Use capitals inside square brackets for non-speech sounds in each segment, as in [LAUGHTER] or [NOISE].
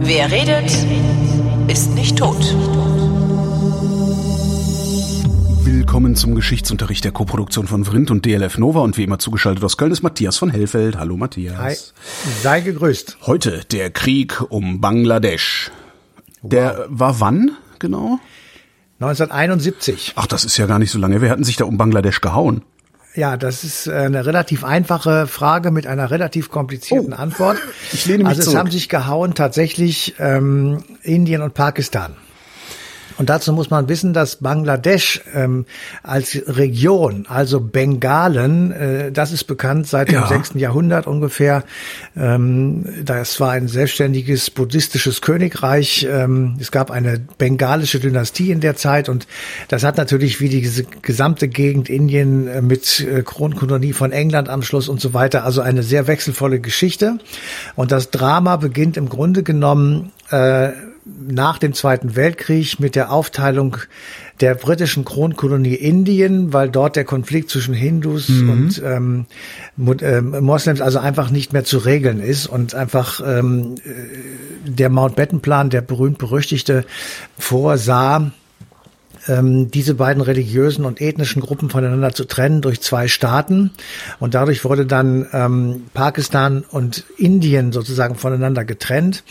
Wer redet, ist nicht tot. Willkommen zum Geschichtsunterricht der Koproduktion von Vrindt und DLF Nova und wie immer zugeschaltet aus Köln ist Matthias von Hellfeld. Hallo Matthias. Hi. Sei gegrüßt. Heute der Krieg um Bangladesch. Der war wann genau? 1971. Ach, das ist ja gar nicht so lange. Wer hatten sich da um Bangladesch gehauen? Ja, das ist eine relativ einfache Frage mit einer relativ komplizierten Oh, Antwort. ich lehne mich also es zurück. haben sich gehauen tatsächlich ähm, Indien und Pakistan. Und dazu muss man wissen, dass Bangladesch ähm, als Region, also Bengalen, äh, das ist bekannt seit Ja. dem 6. Jahrhundert ungefähr. Ähm, das war ein selbstständiges buddhistisches Königreich. Ähm, es gab eine bengalische Dynastie in der Zeit und das hat natürlich wie die ges- gesamte Gegend Indien äh, mit äh, Kronkolonie von England am Schluss und so weiter, also eine sehr wechselvolle Geschichte. Und das Drama beginnt im Grunde genommen äh, nach dem Zweiten Weltkrieg mit der Aufteilung der britischen Kronkolonie Indien, weil dort der Konflikt zwischen Hindus und ähm, ähm, Moslems also einfach nicht mehr zu regeln ist und einfach ähm, äh, der Mountbatten-Plan, der berühmt-berüchtigte, vorsah, ähm, diese beiden religiösen und ethnischen Gruppen voneinander zu trennen durch zwei Staaten. Und dadurch wurde dann ähm, Pakistan und Indien sozusagen voneinander getrennt.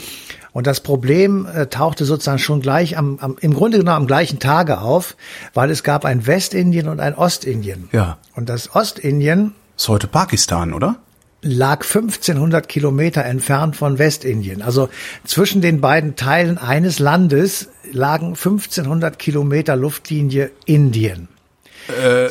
Und das Problem äh, tauchte sozusagen schon gleich am, am, im Grunde genommen am gleichen Tage auf, weil es gab ein Westindien und ein Ostindien. Ja. Und das Ostindien Ist heute Pakistan, oder? lag 1500 Kilometer entfernt von Westindien. Also zwischen den beiden Teilen eines Landes lagen 1500 Kilometer Luftlinie Indien.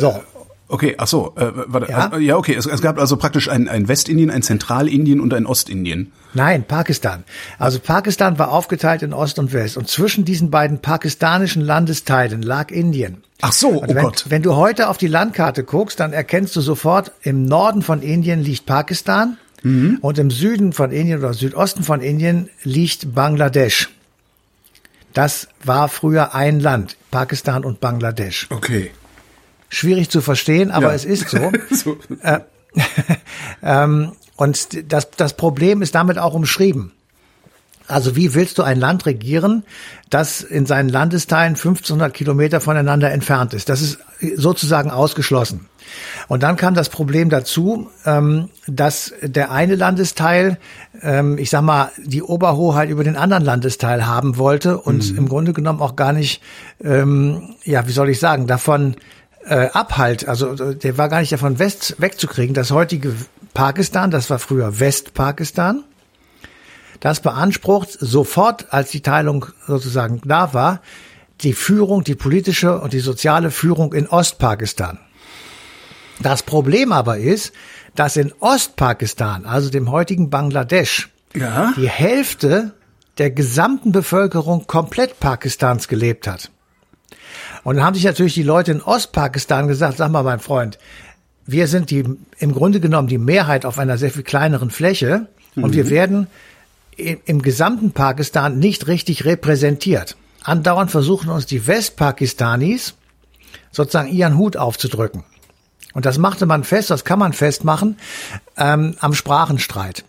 so, Okay, ach so, äh, warte, Ja? ja, ja okay, es, es gab also praktisch ein, ein Westindien, ein Zentralindien und ein Ostindien. nein, Pakistan. Also Pakistan war aufgeteilt in Ost und West. Und zwischen diesen beiden pakistanischen Landesteilen lag Indien. Ach so, Und oh wenn, Gott. wenn du heute auf die Landkarte guckst, dann erkennst du sofort, im Norden von Indien liegt Pakistan Mhm. und im Süden von Indien oder Südosten von Indien liegt Bangladesch. Das war früher ein Land, Pakistan und Bangladesch. Okay. Schwierig zu verstehen, aber Ja. es ist so. [LAUGHS] so. [LAUGHS] ähm, und das, das Problem ist damit auch umschrieben. Also wie willst du ein Land regieren, das in seinen Landesteilen 1500 Kilometer voneinander entfernt ist? Das ist sozusagen ausgeschlossen. Und dann kam das Problem dazu, ähm, dass der eine Landesteil, ähm, ich sag mal, die Oberhoheit über den anderen Landesteil haben wollte und im Grunde genommen auch gar nicht, ähm, ja, wie soll ich sagen, davon äh, abhalt, also der war gar nicht davon west, wegzukriegen. Das heutige Pakistan, das war früher Westpakistan, das beansprucht sofort, als die Teilung sozusagen da war, die Führung, die politische und die soziale Führung in Ostpakistan. Das Problem aber ist, dass in Ostpakistan, also dem heutigen Bangladesch, Ja? die Hälfte der gesamten Bevölkerung komplett Pakistans gelebt hat. Und dann haben sich natürlich die Leute in Ostpakistan gesagt, sag mal, mein Freund, wir sind die, im Grunde genommen die Mehrheit auf einer sehr viel kleineren Fläche und wir werden im, im gesamten Pakistan nicht richtig repräsentiert. Andauernd versuchen uns die Westpakistanis sozusagen ihren Hut aufzudrücken. Und das machte man fest, das kann man festmachen, ähm, am Sprachenstreit.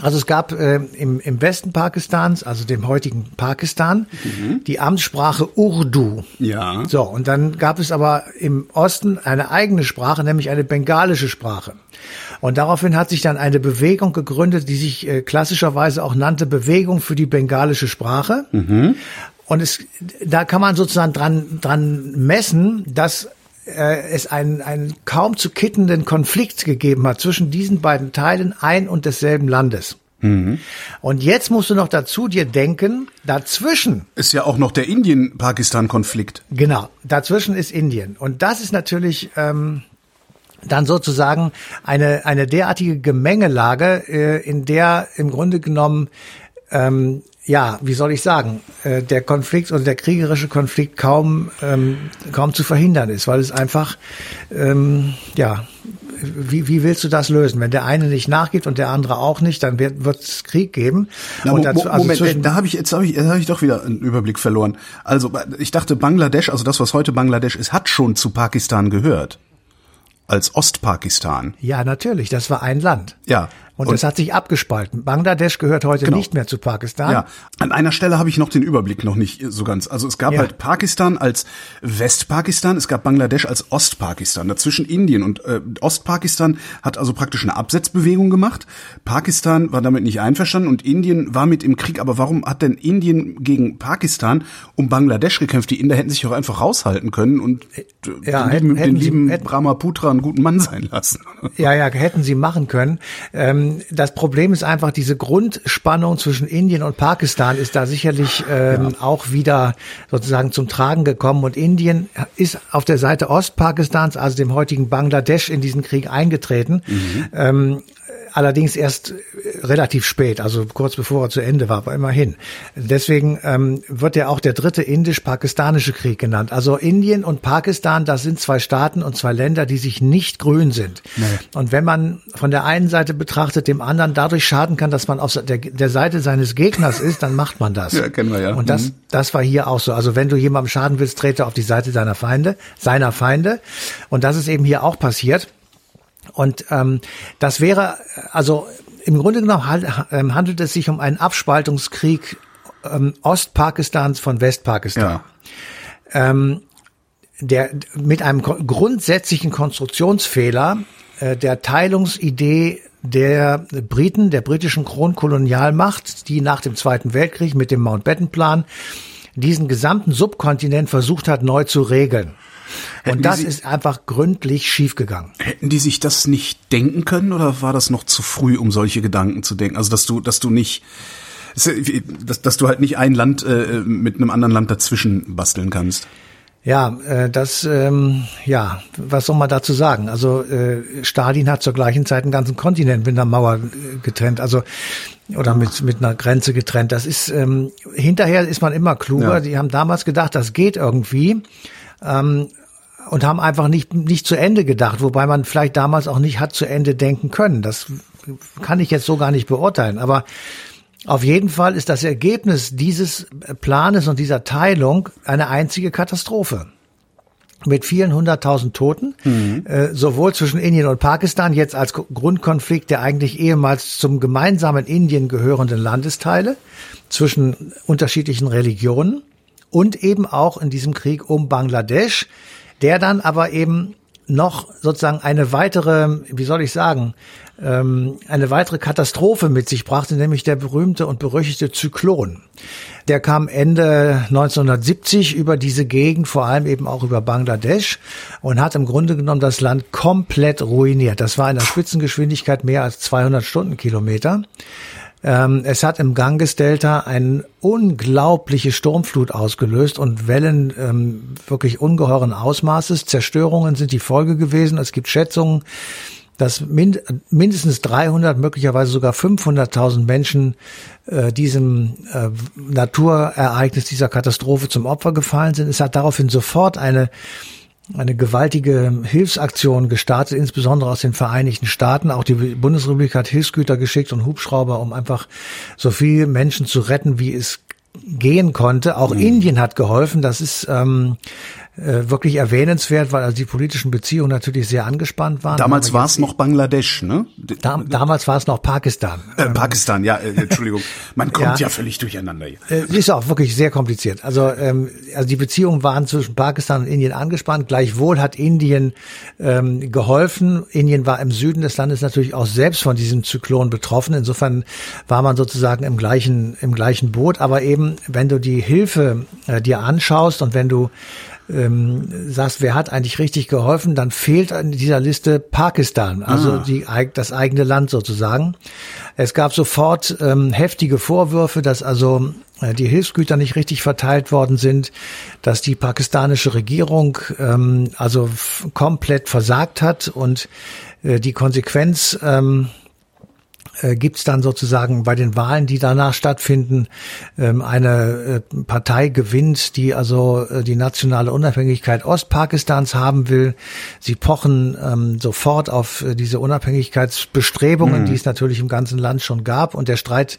Also es gab äh, im, im Westen Pakistans, also dem heutigen Pakistan, die Amtssprache Urdu. Ja. So, und dann gab es aber im Osten eine eigene Sprache, nämlich eine bengalische Sprache. Und daraufhin hat sich dann eine Bewegung gegründet, die sich äh, klassischerweise auch nannte Bewegung für die bengalische Sprache. Und es, da kann man sozusagen dran, dran messen, dass es einen, einen kaum zu kittenden Konflikt gegeben hat zwischen diesen beiden Teilen ein und desselben Landes. Und jetzt musst du noch dazu dir denken, dazwischen Ist ja auch noch der Indien-Pakistan-Konflikt. Genau, dazwischen ist Indien. Und das ist natürlich ähm, dann sozusagen eine, eine derartige Gemengelage, äh, in der im Grunde genommen, ähm, ja, wie soll ich sagen, äh, der Konflikt oder der kriegerische Konflikt kaum, ähm, kaum zu verhindern ist, weil es einfach, ähm, ja, wie, wie willst du das lösen? Wenn der eine nicht nachgibt und der andere auch nicht, dann wird es Krieg geben. Na, und dazu, also Moment, da habe ich jetzt habe ich, jetzt hab ich doch wieder einen Überblick verloren. Also ich dachte Bangladesch, also das was heute Bangladesch ist, hat schon zu Pakistan gehört. als Ostpakistan. Ja, natürlich, das war ein Land. Ja. Und, das hat sich abgespalten. Bangladesch gehört heute Genau. nicht mehr zu Pakistan. Ja, an einer Stelle habe ich noch den Überblick noch nicht so ganz. Also es gab Ja. halt Pakistan als Westpakistan, es gab Bangladesch als Ostpakistan, dazwischen Indien und äh, Ostpakistan hat also praktisch eine Absetzbewegung gemacht. Pakistan war damit nicht einverstanden und Indien war mit im Krieg. Aber warum hat denn Indien gegen Pakistan um Bangladesch gekämpft? Die Inder hätten sich auch einfach raushalten können und äh, Ja, den hätten- lieben, hätten den sie- lieben hätten- Brahmaputra einen guten Mann sein lassen. Ja, ja, hätten sie machen können. Ähm, das Problem ist einfach, diese Grundspannung zwischen Indien und Pakistan ist da sicherlich ähm, auch wieder sozusagen zum Tragen gekommen. Und Indien ist auf der Seite Ostpakistans, also dem heutigen Bangladesch, in diesen Krieg eingetreten. Ähm, allerdings erst äh, relativ spät, also kurz bevor er zu Ende war, aber immerhin. Deswegen ähm, wird ja auch der dritte indisch-pakistanische Krieg genannt. Also Indien und Pakistan, das sind zwei Staaten und zwei Länder, die sich nicht grün sind. Und wenn man von der einen Seite betrachtet, dem anderen dadurch schaden kann, dass man auf der, der Seite seines Gegners ist, dann macht man das. [LAUGHS] Ja, kennen wir ja. Und das, Mhm. das war hier auch so. Also wenn du jemandem schaden willst, trete auf die Seite deiner Feinde, seiner Feinde. Und das ist eben hier auch passiert. Und ähm, das wäre, also im Grunde genommen ähm, handelt es sich um einen Abspaltungskrieg ähm, Ostpakistans von Westpakistan. Ja. Ähm, der mit einem grundsätzlichen Konstruktionsfehler äh, der Teilungsidee der Briten, der britischen Kronkolonialmacht, die nach dem Zweiten Weltkrieg mit dem Mountbatten-Plan diesen gesamten Subkontinent versucht hat, neu zu regeln. Hätten Und das sie- ist einfach gründlich schiefgegangen. Hätten die sich das nicht denken können oder war das noch zu früh, um solche Gedanken zu denken? Also dass du, dass du nicht, dass, dass du halt nicht ein Land äh, mit einem anderen Land dazwischen basteln kannst. Ja, äh, das, ähm, ja, was soll man dazu sagen? Also äh, Stalin hat zur gleichen Zeit einen ganzen Kontinent mit einer Mauer äh, getrennt, also oder mit mit einer Grenze getrennt. Das ist ähm, hinterher ist man immer kluger. Ja. Die haben damals gedacht, das geht irgendwie. Ähm, und haben einfach nicht, nicht zu Ende gedacht, wobei man vielleicht damals auch nicht hat zu Ende denken können. Das kann ich jetzt so gar nicht beurteilen. Aber auf jeden Fall ist das Ergebnis dieses Planes und dieser Teilung eine einzige Katastrophe. Mit vielen hunderttausend Toten, äh, sowohl zwischen Indien und Pakistan, jetzt als Ko- Grundkonflikt der eigentlich ehemals zum gemeinsamen Indien gehörenden Landesteile, zwischen unterschiedlichen Religionen und eben auch in diesem Krieg um Bangladesch, der dann aber eben noch sozusagen eine weitere, wie soll ich sagen, ähm, eine weitere Katastrophe mit sich brachte, nämlich der berühmte und berüchtigte Zyklon. Der kam Ende 1970 über diese Gegend, vor allem eben auch über Bangladesch und hat im Grunde genommen das Land komplett ruiniert. Das war in der Spitzengeschwindigkeit mehr als 200 Stundenkilometer. Ähm, es hat im Ganges-Delta eine unglaubliche Sturmflut ausgelöst und Wellen ähm, wirklich ungeheuren Ausmaßes. Zerstörungen sind die Folge gewesen. Es gibt Schätzungen, dass mind mindestens 300, möglicherweise sogar 500.000 Menschen äh, diesem äh, Naturereignis, dieser Katastrophe zum Opfer gefallen sind. Es hat daraufhin sofort eine eine gewaltige Hilfsaktion gestartet, insbesondere aus den Vereinigten Staaten. Auch die Bundesrepublik hat Hilfsgüter geschickt und Hubschrauber, um einfach so viele Menschen zu retten, wie es gehen konnte. Auch Indien hat geholfen. Das ist ähm, äh, wirklich erwähnenswert, weil also die politischen Beziehungen natürlich sehr angespannt waren. Damals war es noch Bangladesch, ne? Da, damals war es noch Pakistan. Äh, Pakistan, ja, äh, Entschuldigung. Man kommt ja. Ja. völlig durcheinander hier. Äh, ist auch wirklich sehr kompliziert. Also, ähm, also die Beziehungen waren zwischen Pakistan und Indien angespannt. Gleichwohl hat Indien ähm, geholfen. Indien war im Süden des Landes natürlich auch selbst von diesem Zyklon betroffen. Insofern war man sozusagen im gleichen im gleichen Boot. Aber eben, wenn du die Hilfe äh, dir anschaust und wenn du ähm, sagst, wer hat eigentlich richtig geholfen, dann fehlt an dieser Liste Pakistan, also die, eig- das eigene Land sozusagen. Es gab sofort ähm, heftige Vorwürfe, dass also äh, die Hilfsgüter nicht richtig verteilt worden sind, dass die pakistanische Regierung ähm, also komplett versagt hat und äh, die Konsequenz ähm, äh, gibt's dann sozusagen bei den Wahlen, die danach stattfinden, ähm, eine äh, Partei gewinnt, die also äh, die nationale Unabhängigkeit Ostpakistans haben will. Sie pochen ähm, sofort auf diese Unabhängigkeitsbestrebungen, die es natürlich im ganzen Land schon gab. Und der Streit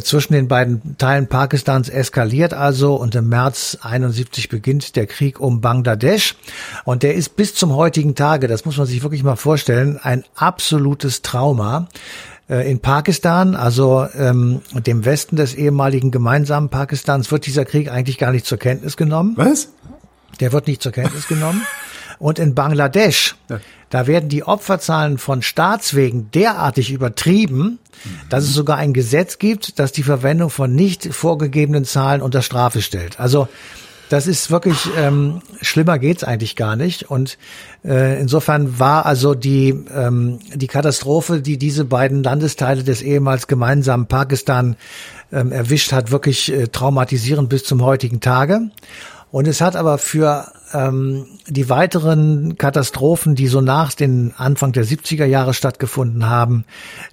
zwischen den beiden Teilen Pakistans eskaliert also und im März 71 beginnt der Krieg um Bangladesch und der ist bis zum heutigen Tage, das muss man sich wirklich mal vorstellen, ein absolutes Trauma in Pakistan, also ähm, dem Westen des ehemaligen gemeinsamen Pakistans, wird dieser Krieg eigentlich gar nicht zur Kenntnis genommen. Was? Der wird nicht zur Kenntnis genommen. Und in Bangladesch, ja. da werden die Opferzahlen von Staatswegen derartig übertrieben, dass es sogar ein Gesetz gibt, das die Verwendung von nicht vorgegebenen Zahlen unter Strafe stellt. Also das ist wirklich ähm, schlimmer geht's eigentlich gar nicht. Und äh, insofern war also die ähm, die Katastrophe, die diese beiden Landesteile des ehemals gemeinsamen Pakistan ähm, erwischt hat, wirklich äh, traumatisierend bis zum heutigen Tage. Und es hat aber für ähm, die weiteren Katastrophen, die so nach den Anfang der 70er Jahre stattgefunden haben,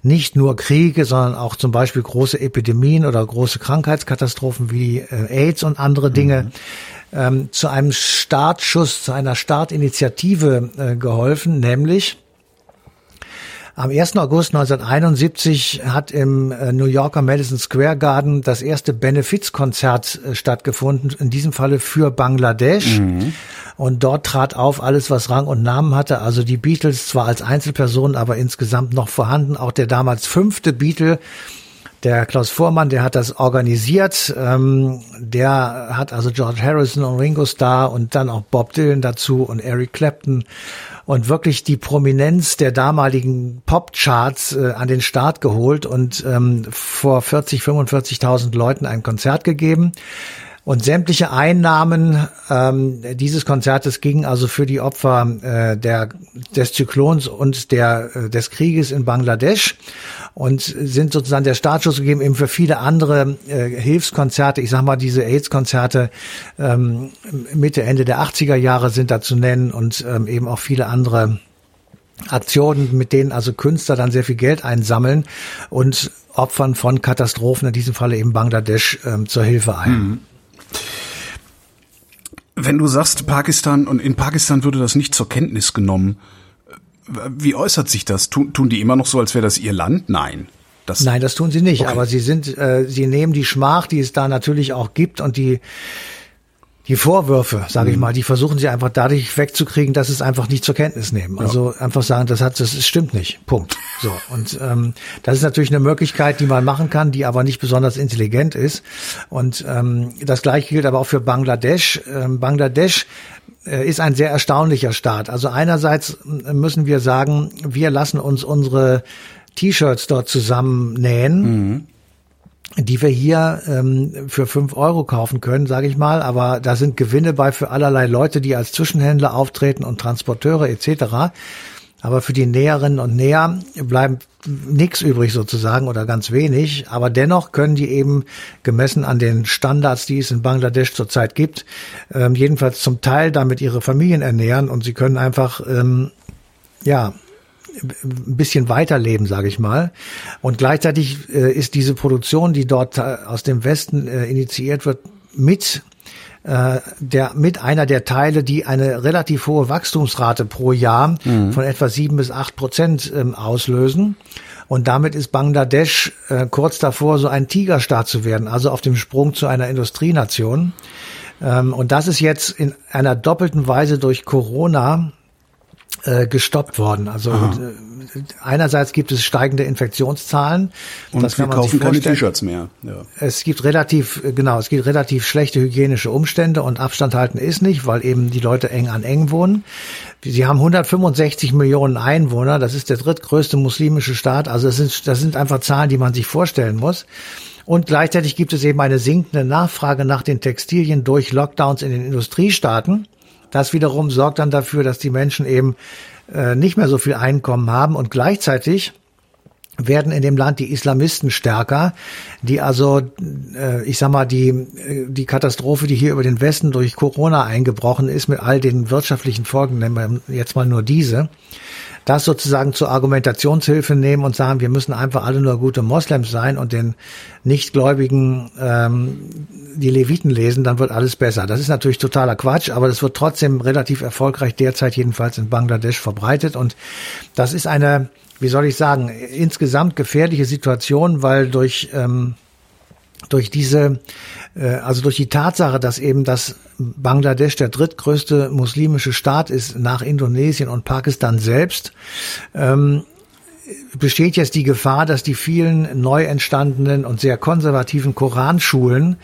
nicht nur Kriege, sondern auch zum Beispiel große Epidemien oder große Krankheitskatastrophen wie äh, AIDS und andere Dinge, mhm. ähm, zu einem Startschuss, zu einer Startinitiative äh, geholfen, nämlich am 1. August 1971 hat im äh, New Yorker Madison Square Garden das erste Benefizkonzert äh, stattgefunden, in diesem Falle für Bangladesch. Mhm. Und dort trat auf alles, was Rang und Namen hatte. Also die Beatles zwar als Einzelpersonen, aber insgesamt noch vorhanden. Auch der damals fünfte Beatle, der Klaus Vormann, der hat das organisiert. Ähm, der hat also George Harrison und Ringo Starr und dann auch Bob Dylan dazu und Eric Clapton und wirklich die Prominenz der damaligen Popcharts äh, an den Start geholt und ähm, vor 40, 45.000 Leuten ein Konzert gegeben. Und sämtliche Einnahmen ähm, dieses Konzertes gingen also für die Opfer äh, der, des Zyklons und der, äh, des Krieges in Bangladesch und sind sozusagen der Startschuss gegeben eben für viele andere äh, Hilfskonzerte. Ich sag mal, diese AIDS-Konzerte ähm, Mitte, Ende der 80er Jahre sind da zu nennen und ähm, eben auch viele andere Aktionen, mit denen also Künstler dann sehr viel Geld einsammeln und Opfern von Katastrophen, in diesem Falle eben Bangladesch, ähm, zur Hilfe ein. Mhm. Wenn du sagst Pakistan und in Pakistan würde das nicht zur Kenntnis genommen, wie äußert sich das? Tun, tun die immer noch so, als wäre das ihr Land? Nein. Das Nein, das tun sie nicht. Okay. Aber sie sind, äh, sie nehmen die Schmach, die es da natürlich auch gibt und die die Vorwürfe, sage mhm. ich mal, die versuchen sie einfach dadurch wegzukriegen, dass es einfach nicht zur Kenntnis nehmen. Ja. Also einfach sagen, das hat, das, stimmt nicht. Punkt. So und ähm, das ist natürlich eine Möglichkeit, die man machen kann, die aber nicht besonders intelligent ist. Und ähm, das gleiche gilt aber auch für Bangladesch. Ähm, Bangladesch äh, ist ein sehr erstaunlicher Staat. Also einerseits müssen wir sagen, wir lassen uns unsere T-Shirts dort zusammennähen. Mhm die wir hier ähm, für fünf Euro kaufen können, sage ich mal. Aber da sind Gewinne bei für allerlei Leute, die als Zwischenhändler auftreten und Transporteure etc. Aber für die Näherinnen und Näher bleibt nichts übrig sozusagen oder ganz wenig. Aber dennoch können die eben gemessen an den Standards, die es in Bangladesch zurzeit gibt, ähm, jedenfalls zum Teil damit ihre Familien ernähren und sie können einfach ähm, ja ein bisschen weiterleben, sage ich mal. Und gleichzeitig äh, ist diese Produktion, die dort äh, aus dem Westen äh, initiiert wird, mit äh, der mit einer der Teile, die eine relativ hohe Wachstumsrate pro Jahr mhm. von etwa sieben bis acht Prozent ähm, auslösen. Und damit ist Bangladesch äh, kurz davor, so ein Tigerstaat zu werden, also auf dem Sprung zu einer Industrienation. Ähm, und das ist jetzt in einer doppelten Weise durch Corona äh, gestoppt worden. Also Aha. Äh, einerseits gibt es steigende Infektionszahlen. Und das wir kaufen keine T-Shirts mehr. Ja. Es gibt relativ, äh, genau, es gibt relativ schlechte hygienische Umstände und Abstand halten ist nicht, weil eben die Leute eng an eng wohnen. Sie haben 165 Millionen Einwohner. Das ist der drittgrößte muslimische Staat. Also das sind, das sind einfach Zahlen, die man sich vorstellen muss. Und gleichzeitig gibt es eben eine sinkende Nachfrage nach den Textilien durch Lockdowns in den Industriestaaten. Das wiederum sorgt dann dafür, dass die Menschen eben äh, nicht mehr so viel Einkommen haben. Und gleichzeitig werden in dem Land die Islamisten stärker, die also, äh, ich sag mal, die, äh, die Katastrophe, die hier über den Westen durch Corona eingebrochen ist, mit all den wirtschaftlichen Folgen, nennen wir jetzt mal nur diese, das sozusagen zur Argumentationshilfe nehmen und sagen, wir müssen einfach alle nur gute Moslems sein und den Nichtgläubigen ähm, die Leviten lesen, dann wird alles besser. Das ist natürlich totaler Quatsch, aber das wird trotzdem relativ erfolgreich derzeit jedenfalls in Bangladesch verbreitet und das ist eine, wie soll ich sagen, insgesamt gefährliche Situation, weil durch ähm, durch diese, äh, also durch die Tatsache, dass eben das Bangladesch der drittgrößte muslimische Staat ist nach Indonesien und Pakistan selbst, ähm, besteht jetzt die Gefahr, dass die vielen neu entstandenen und sehr konservativen Koranschulen,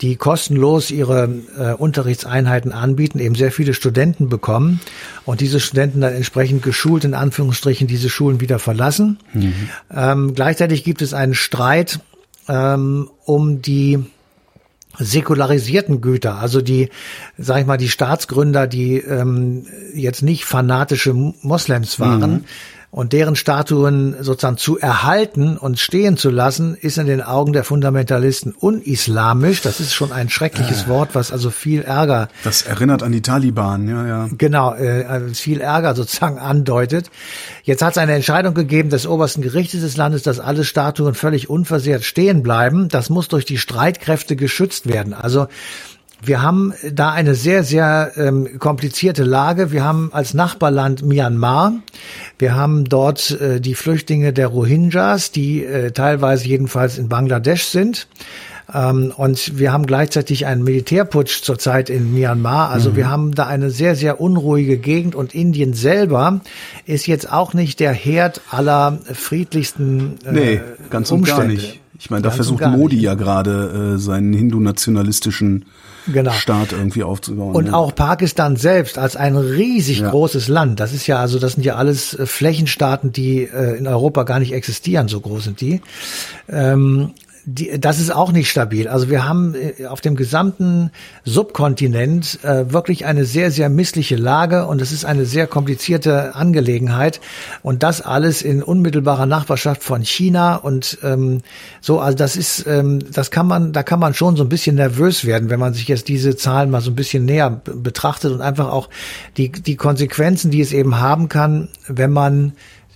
die kostenlos ihre äh, Unterrichtseinheiten anbieten, eben sehr viele Studenten bekommen und diese Studenten dann entsprechend geschult in Anführungsstrichen diese Schulen wieder verlassen. Mhm. Ähm, gleichzeitig gibt es einen Streit ähm, um die säkularisierten Güter, also die, sag ich mal, die Staatsgründer, die ähm, jetzt nicht fanatische Moslems waren, mhm und deren Statuen sozusagen zu erhalten und stehen zu lassen, ist in den Augen der Fundamentalisten unislamisch. Das ist schon ein schreckliches äh, Wort, was also viel Ärger. Das erinnert an die Taliban, ja, ja. Genau, äh, viel Ärger sozusagen andeutet. Jetzt hat es eine Entscheidung gegeben des obersten Gerichtes des Landes, dass alle Statuen völlig unversehrt stehen bleiben. Das muss durch die Streitkräfte geschützt werden. Also wir haben da eine sehr, sehr ähm, komplizierte Lage. Wir haben als Nachbarland Myanmar, wir haben dort äh, die Flüchtlinge der Rohingyas, die äh, teilweise jedenfalls in Bangladesch sind. Ähm, und wir haben gleichzeitig einen Militärputsch zurzeit in Myanmar. Also mhm. wir haben da eine sehr, sehr unruhige Gegend und Indien selber ist jetzt auch nicht der Herd aller friedlichsten äh, nee, ganz und Umstände. gar nicht. Ich meine, da ganz versucht Modi ja gerade äh, seinen hindu-nationalistischen genau. Staat irgendwie aufzubauen. Und ja. auch Pakistan selbst als ein riesig ja. großes Land. Das ist ja also, das sind ja alles äh, Flächenstaaten, die äh, in Europa gar nicht existieren. So groß sind die. Ähm, die, das ist auch nicht stabil. Also wir haben äh, auf dem gesamten Subkontinent äh, wirklich eine sehr, sehr missliche Lage und es ist eine sehr komplizierte Angelegenheit. Und das alles in unmittelbarer Nachbarschaft von China und ähm, so, also das ist, ähm, das kann man, da kann man schon so ein bisschen nervös werden, wenn man sich jetzt diese Zahlen mal so ein bisschen näher betrachtet und einfach auch die, die Konsequenzen, die es eben haben kann, wenn man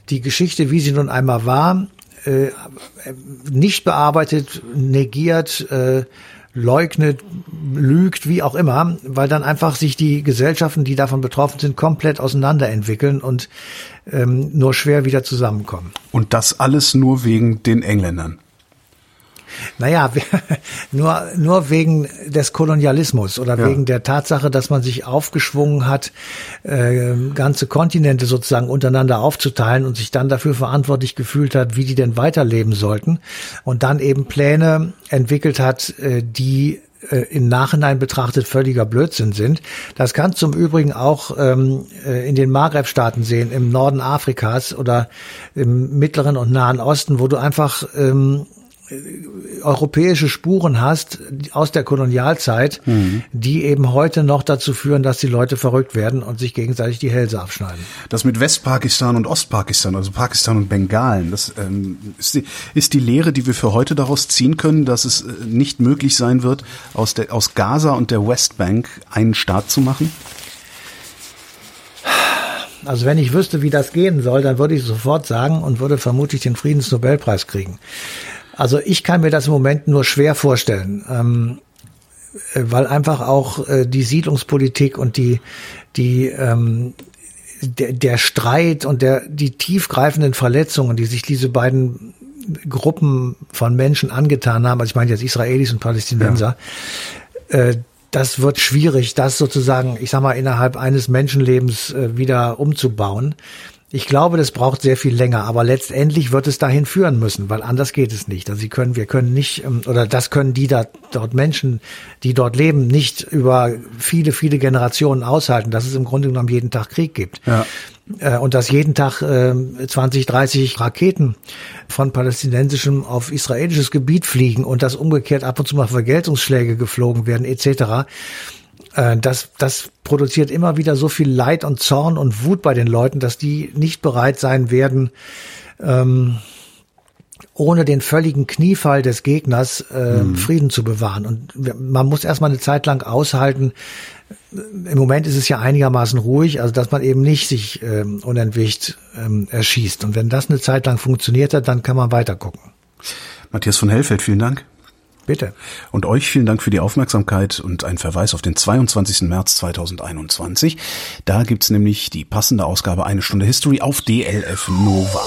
die Geschichte, wie sie nun einmal war, äh, nicht bearbeitet, negiert, äh, leugnet, lügt, wie auch immer, weil dann einfach sich die Gesellschaften, die davon betroffen sind, komplett auseinanderentwickeln und ähm, nur schwer wieder zusammenkommen. Und das alles nur wegen den Engländern. Naja, [LAUGHS] nur, nur wegen des Kolonialismus oder ja. wegen der Tatsache, dass man sich aufgeschwungen hat, äh, ganze Kontinente sozusagen untereinander aufzuteilen und sich dann dafür verantwortlich gefühlt hat, wie die denn weiterleben sollten und dann eben Pläne entwickelt hat, äh, die äh, im Nachhinein betrachtet völliger Blödsinn sind. Das kannst du im Übrigen auch ähm, äh, in den Maghreb-Staaten sehen, im Norden Afrikas oder im Mittleren und Nahen Osten, wo du einfach ähm, europäische Spuren hast aus der Kolonialzeit, mhm. die eben heute noch dazu führen, dass die Leute verrückt werden und sich gegenseitig die Hälse abschneiden. Das mit Westpakistan und Ostpakistan, also Pakistan und Bengalen, das ähm, ist, die, ist die Lehre, die wir für heute daraus ziehen können, dass es äh, nicht möglich sein wird, aus, der, aus Gaza und der Westbank einen Staat zu machen? Also wenn ich wüsste, wie das gehen soll, dann würde ich sofort sagen und würde vermutlich den Friedensnobelpreis kriegen. Also ich kann mir das im Moment nur schwer vorstellen, ähm, äh, weil einfach auch äh, die Siedlungspolitik und die die ähm, der, der Streit und der die tiefgreifenden Verletzungen, die sich diese beiden Gruppen von Menschen angetan haben, also ich meine jetzt Israelis und Palästinenser, ja. äh, das wird schwierig, das sozusagen, ich sag mal, innerhalb eines Menschenlebens äh, wieder umzubauen. Ich glaube, das braucht sehr viel länger, aber letztendlich wird es dahin führen müssen, weil anders geht es nicht. Also sie können, wir können nicht, ähm, oder das können die da, dort Menschen, die dort leben, nicht über viele, viele Generationen aushalten, dass es im Grunde genommen jeden Tag Krieg gibt. Ja. Äh, und dass jeden Tag 20, 30 Raketen von palästinensischem auf israelisches Gebiet fliegen und dass umgekehrt ab und zu mal Vergeltungsschläge geflogen werden, etc äh, das, das produziert immer wieder so viel Leid und Zorn und Wut bei den Leuten, dass die nicht bereit sein werden, ähm, ohne den völligen Kniefall des Gegners äh, mhm. Frieden zu bewahren. Und man muss erstmal eine Zeit lang aushalten. Im Moment ist es ja einigermaßen ruhig, also dass man eben nicht sich ähm, unentwegt ähm, erschießt. Und wenn das eine Zeit lang funktioniert hat, dann kann man weiter gucken. Matthias von Hellfeld, vielen Dank. Bitte. Und euch vielen Dank für die Aufmerksamkeit und ein Verweis auf den 22. März 2021. Da gibt's nämlich die passende Ausgabe Eine Stunde History auf DLF Nova.